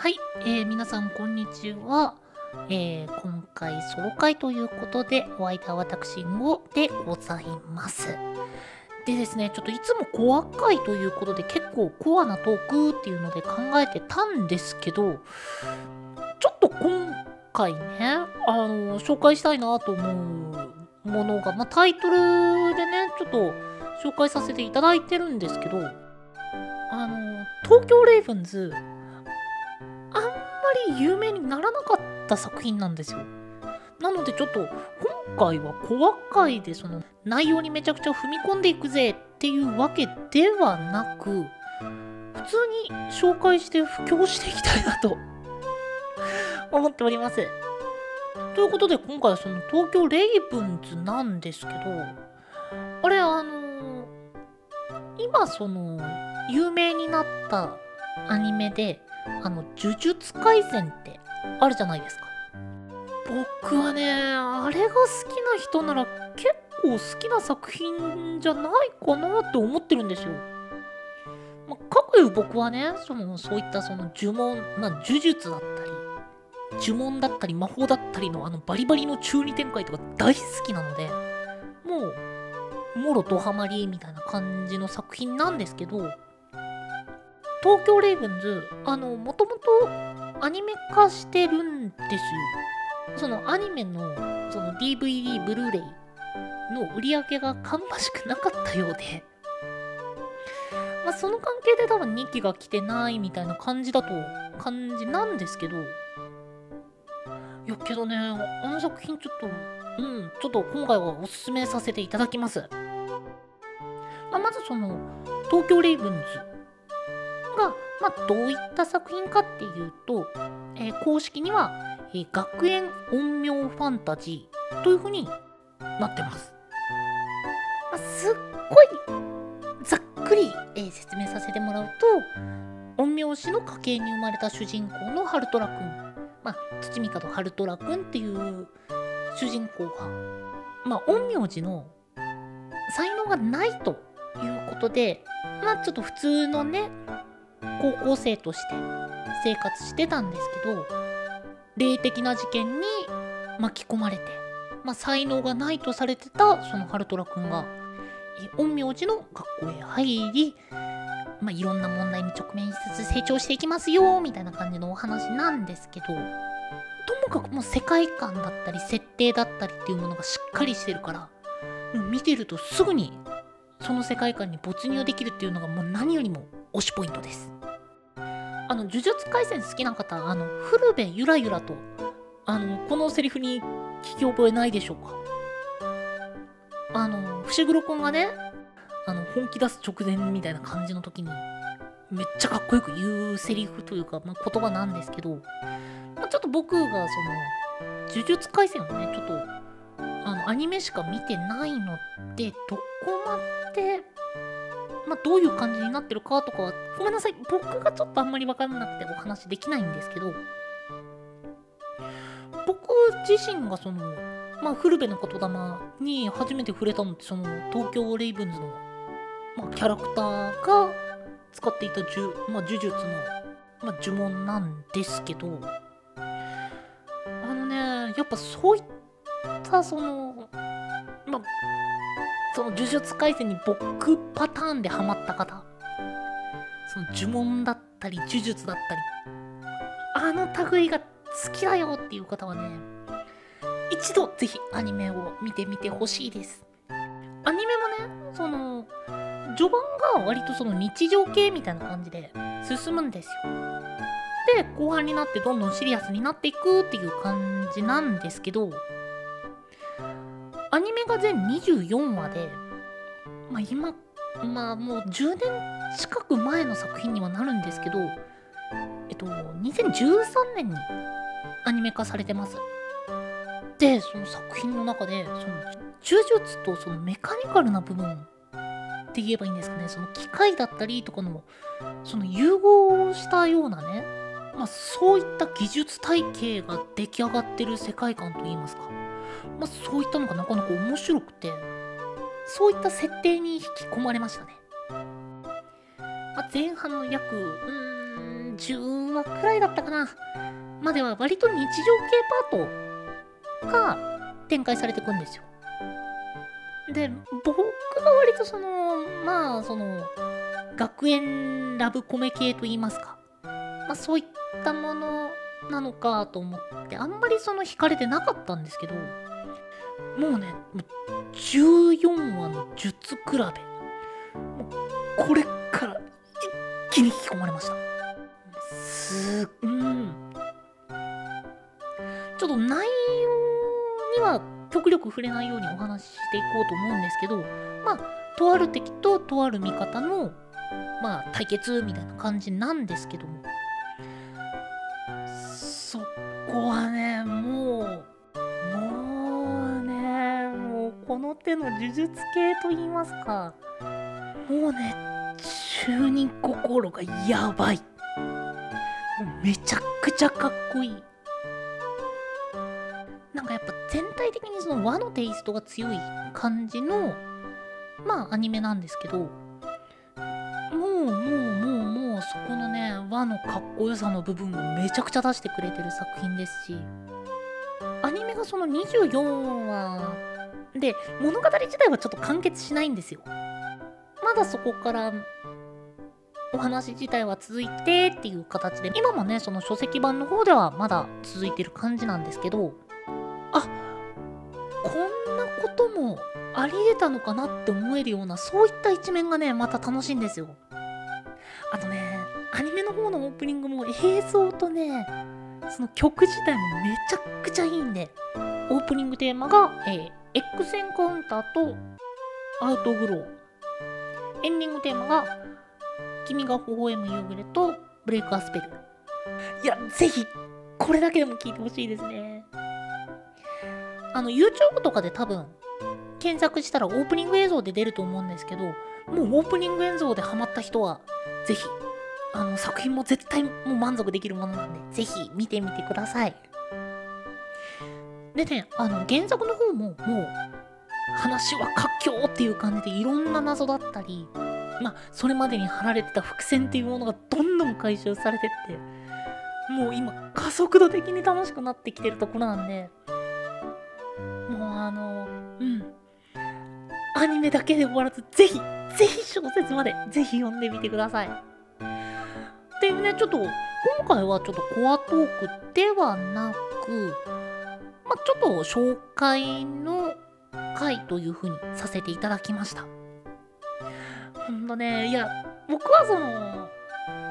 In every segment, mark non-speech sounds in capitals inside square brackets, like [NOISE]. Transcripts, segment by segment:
はい、えー、皆さんこんにちは。えー、今回ソロ会ということで、お相手は私、ゴでございます。でですね、ちょっといつもコア会ということで結構コアなトークっていうので考えてたんですけど、ちょっと今回ね、あの、紹介したいなと思うものが、まあ、タイトルでね、ちょっと紹介させていただいてるんですけど、あの、東京レイブンズ、まり有名にならなかった作品なんですよ。なのでちょっと今回はコア界でその内容にめちゃくちゃ踏み込んでいくぜっていうわけではなく普通に紹介して布教していきたいなと [LAUGHS] 思っております。ということで今回はその東京レイブンズなんですけどあれあの今その有名になったアニメであの呪術廻戦ってあるじゃないですか。僕はねあれが好きな人なら結構好きな作品じゃないかなって思ってるんですよ。まあ、かくいう僕はねそのそういったその呪文、まあ、呪術だったり呪文だったり魔法だったりのあのバリバリの中二展開とか大好きなのでもうもろドハマりみたいな感じの作品なんですけど東京レイブンズあのもともとアニメ化してるんですよ。そのアニメのその DVD ブルーレイの売り上げが芳しくなかったようで。まあその関係で多分2期が来てないみたいな感じだと感じなんですけど。いやけどねあの作品ちょっとうんちょっと今回はおすすめさせていただきます、まあ、まずその東京レイブンズ、まあ、どういった作品かっていうと、えー公式には、えー学園陰陽ファンタジーという風になってます。まあ、すっごいざっくり、えー説明させてもらうと陰陽師の家系に生まれた主人公のハルトラくん、まあ、土御門ハルトラくんっていう主人公が、まあ、陰陽師の才能がないということで、まあ、ちょっと普通のね高校生として生活してたんですけど霊的な事件に巻き込まれて、まあ、才能がないとされてたそのハルトラくんが陰陽師の学校へ入り、まあ、いろんな問題に直面しつつ成長していきますよみたいな感じのお話なんですけどともかくもう世界観だったり設定だったりっていうものがしっかりしてるから見てるとすぐにその世界観に没入できるっていうのがもう何よりも推しポイントです。あの呪術廻戦好きな方あの古部ゆらゆらとあのこのセリフに聞き覚えないでしょうか？あの伏黒くんがねあの本気出す直前みたいな感じの時にめっちゃかっこよく言うセリフというか、まあ、言葉なんですけど、まあ、ちょっと僕がその呪術廻戦をねちょっとあのアニメしか見てないのでどこまでまあ、どういう感じになってるかとかはごめんなさい。僕がちょっとあんまり分からなくてお話できないんですけど僕自身がそのまあ古部の言霊に初めて触れたのってその東京レイブンズの、まあ、キャラクターが使っていた呪,、まあ、呪術の、まあ、呪文なんですけどあのねやっぱそういったそのまあその呪術廻戦に僕パターンでハマった方。その呪文だったり呪術だったり。あの類が好きだよっていう方はね一度ぜひアニメを見てみてほしいです。アニメもねその序盤が割とその日常系みたいな感じで進むんですよ。で後半になってどんどんシリアスになっていくっていう感じなんですけどアニメが全24話で、まあ、今、まあもう10年近く前の作品にはなるんですけど、えっと、2013年にアニメ化されてます。で、その作品の中で、その呪術とそのメカニカルな部分って言えばいいんですかね、その機械だったりとかの、その融合したようなね、まあそういった技術体系が出来上がってる世界観といいますか。まあ、そういったのがな。かなか面白くて。そういった設定に引き込まれましたね、まあ、前半の約うん10話くらいだったかな。までは割と日常系パートが展開されていくんですよ。で、僕が割とその、まあ、その、学園ラブコメ系と言いますか。まあ、そういったものなのかと思って、あんまりその惹かれてなかったんですけど、もうね、もう14話の術比べ。もうこれから一気に引き込まれました。すうん。ちょっと内容には極力触れないようにお話ししていこうと思うんですけど、まあ、とある敵ととある味方の、まあ、対決みたいな感じなんですけども、そこはこの手の呪術系と言いますか、もうね、中人心がやばい。めちゃくちゃかっこいい。なんかやっぱ全体的にその和のテイストが強い感じの、まあアニメなんですけど、もうもうもうもうそこのね、和のかっこよさの部分をめちゃくちゃ出してくれてる作品ですし、アニメがその24話で物語自体はちょっと完結しないんですよ。まだそこからお話自体は続いてっていう形で今もねその書籍版の方ではまだ続いてる感じなんですけどあこんなこともありえたのかなって思えるようなそういった一面がねまた楽しいんですよあとねアニメの方のオープニングも映像とねその曲自体もめちゃくちゃいいんでオープニングテーマが、えー、X エンカウンターとアウトグローエンディングテーマが君が微笑む夕暮れとブレイクアスペル。いや、ぜひ、これだけでも聞いてほしいですね。あの、YouTube とかで多分、検索したらオープニング映像で出ると思うんですけど、もうオープニング映像でハマった人は、ぜひ、あの、作品も絶対もう満足できるものなんで、ぜひ見てみてください。でね、あの、原作の方も、もう、話は活況っていう感じでいろんな謎だったり、まあ、それまでに貼られてた伏線っていうものがどんどん回収されてって、もう今、加速度的に楽しくなってきてるところなんで、もうあの、うん。アニメだけで終わらず、ぜひ、ぜひ小説まで、ぜひ読んでみてください。っていうね、ちょっと、今回はちょっとコアトークではなく、まあ、ちょっと紹介の回という風にさせていただきました。ほんとね、いや、僕はその、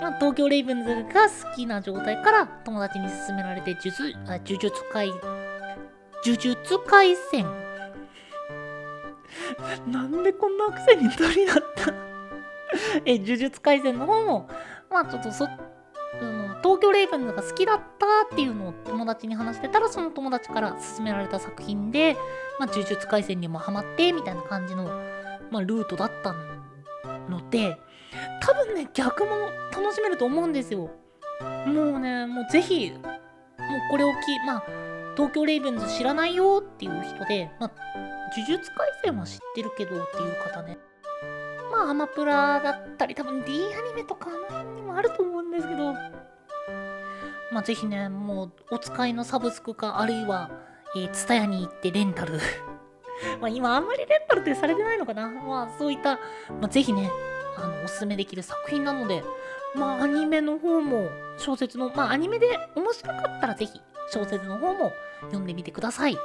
ま東京レイブンズが好きな状態から友達に勧められて、呪術、あ呪術回、呪術回戦。[LAUGHS] なんでこんなアクセントになった？[LAUGHS] え、呪術回戦の方も、まあちょっとそ、うん、東京レイブンズが好きだったっていうのを友達に話してたら、その友達から勧められた作品で、まあ呪術回戦にもハマって、みたいな感じの、まあルートだったので、多分ね、逆も楽しめると思うんですよ。もうね、もうぜひ、もうこれをき、まあ、東京レイブンズ知らないよっていう人で、まあ、呪術廻戦は知ってるけどっていう方ね。まあ、アマプラだったり、多分 D アニメとかあの辺にもあると思うんですけど、まあ、ぜひね、もう、お使いのサブスクか、あるいは、えー、ツタヤに行ってレンタル。[LAUGHS] まあ、今あんまりレンタルってされてないのかな。まあ、そういった、まあ、ぜひね、あの、おすすめできる作品なので、まあ、アニメの方も、小説の、まあ、アニメで面白かったらぜひ、小説の方も読んでみてください。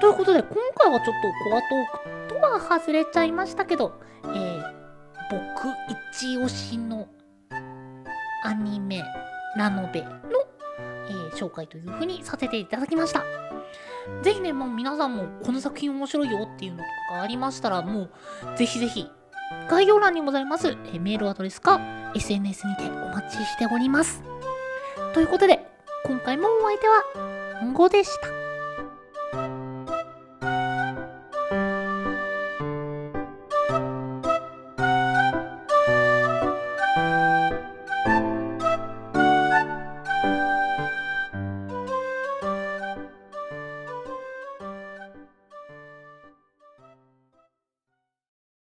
ということで、今回はちょっとコアトークとは外れちゃいましたけど、えー、僕一押しのアニメ、ラノベの、えー紹介というふうにさせていただきました。ぜひね、もう皆さんもこの作品面白いよっていうのとかありましたら、もうぜひぜひ概要欄にございます、えーメールアドレスか SNS にてお待ちしております。ということで、今回もお相手は、んごでした。